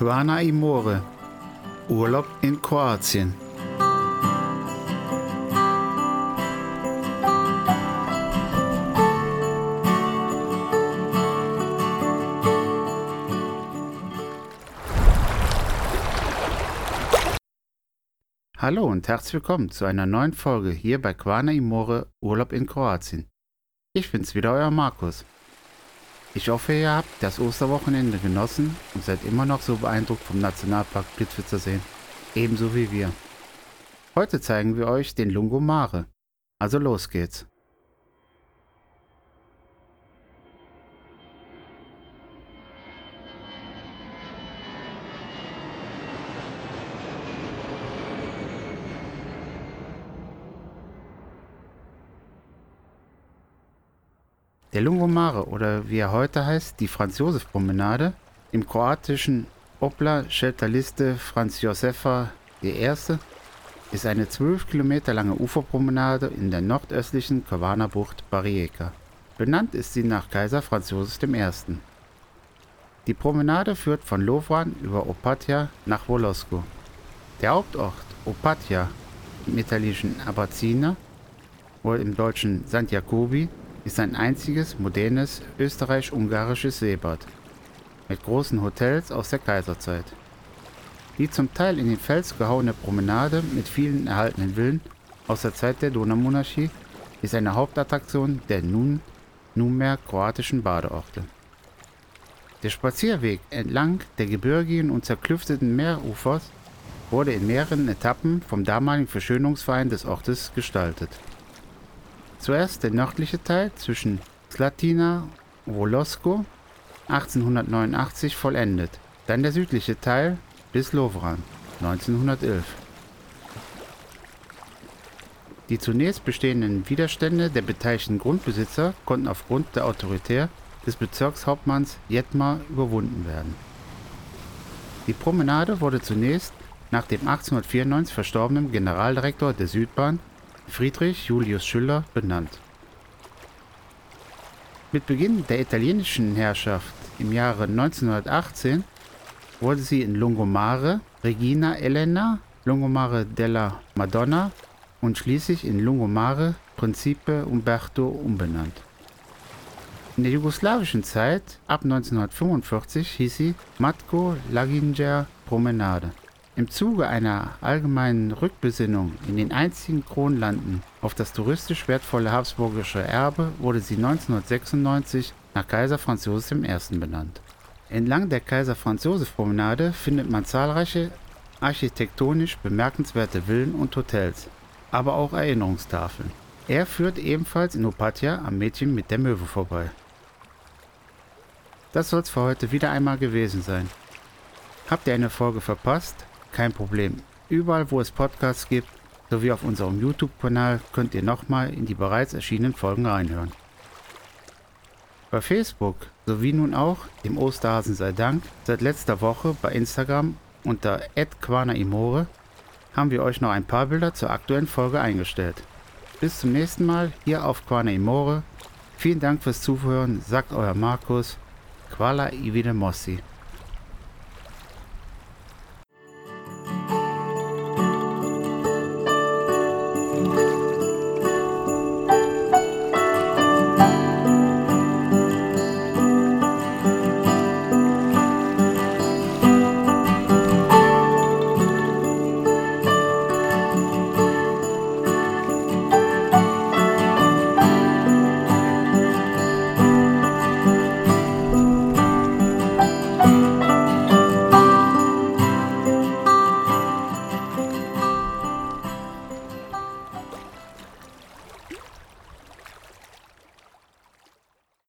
Quana Imore. Urlaub in Kroatien. Hallo und herzlich willkommen zu einer neuen Folge hier bei Quana Imore Urlaub in Kroatien. Ich bin's wieder, euer Markus. Ich hoffe, ihr habt das Osterwochenende genossen und seid immer noch so beeindruckt vom Nationalpark Plitvicer Seen, ebenso wie wir. Heute zeigen wir euch den Lungomare. Also los geht's. Der Lungomare oder wie er heute heißt, die Franz-Josef-Promenade im kroatischen Opla Shelterliste Franz Josefa I. ist eine 12 Kilometer lange Uferpromenade in der nordöstlichen Kavana-Bucht Barijeka. Benannt ist sie nach Kaiser Franz Josef I. Die Promenade führt von Lovran über Opatja nach Wolosko. Der Hauptort Opatja im italienischen Abazina, wohl im deutschen St. Jacobi, ist ein einziges modernes österreich-ungarisches Seebad mit großen Hotels aus der Kaiserzeit. Die zum Teil in den Fels gehauene Promenade mit vielen erhaltenen Villen aus der Zeit der Donaumonarchie ist eine Hauptattraktion der nun nunmehr kroatischen Badeorte. Der Spazierweg entlang der gebirgigen und zerklüfteten Meerufers wurde in mehreren Etappen vom damaligen Verschönungsverein des Ortes gestaltet. Zuerst der nördliche Teil zwischen Slatina und Wolosko 1889 vollendet, dann der südliche Teil bis Lovran 1911. Die zunächst bestehenden Widerstände der beteiligten Grundbesitzer konnten aufgrund der Autorität des Bezirkshauptmanns Jetmar überwunden werden. Die Promenade wurde zunächst nach dem 1894 verstorbenen Generaldirektor der Südbahn Friedrich Julius Schüller benannt. Mit Beginn der italienischen Herrschaft im Jahre 1918 wurde sie in Lungomare Regina Elena, Lungomare della Madonna und schließlich in Lungomare Principe Umberto umbenannt. In der jugoslawischen Zeit ab 1945 hieß sie Matko Laginger Promenade. Im Zuge einer allgemeinen Rückbesinnung in den einzigen Kronlanden auf das touristisch wertvolle habsburgische Erbe wurde sie 1996 nach Kaiser Franz Josef I. benannt. Entlang der Kaiser Franz Josef Promenade findet man zahlreiche architektonisch bemerkenswerte Villen und Hotels, aber auch Erinnerungstafeln. Er führt ebenfalls in Opatja am Mädchen mit der Möwe vorbei. Das soll's für heute wieder einmal gewesen sein. Habt ihr eine Folge verpasst? Kein Problem. Überall, wo es Podcasts gibt, sowie auf unserem YouTube-Kanal könnt ihr nochmal in die bereits erschienenen Folgen reinhören. Bei Facebook sowie nun auch dem Osterhasen sei Dank seit letzter Woche bei Instagram unter @quanaimore haben wir euch noch ein paar Bilder zur aktuellen Folge eingestellt. Bis zum nächsten Mal hier auf Quana Imore. Vielen Dank fürs Zuhören, sagt euer Markus. Quala Ivide Mossi.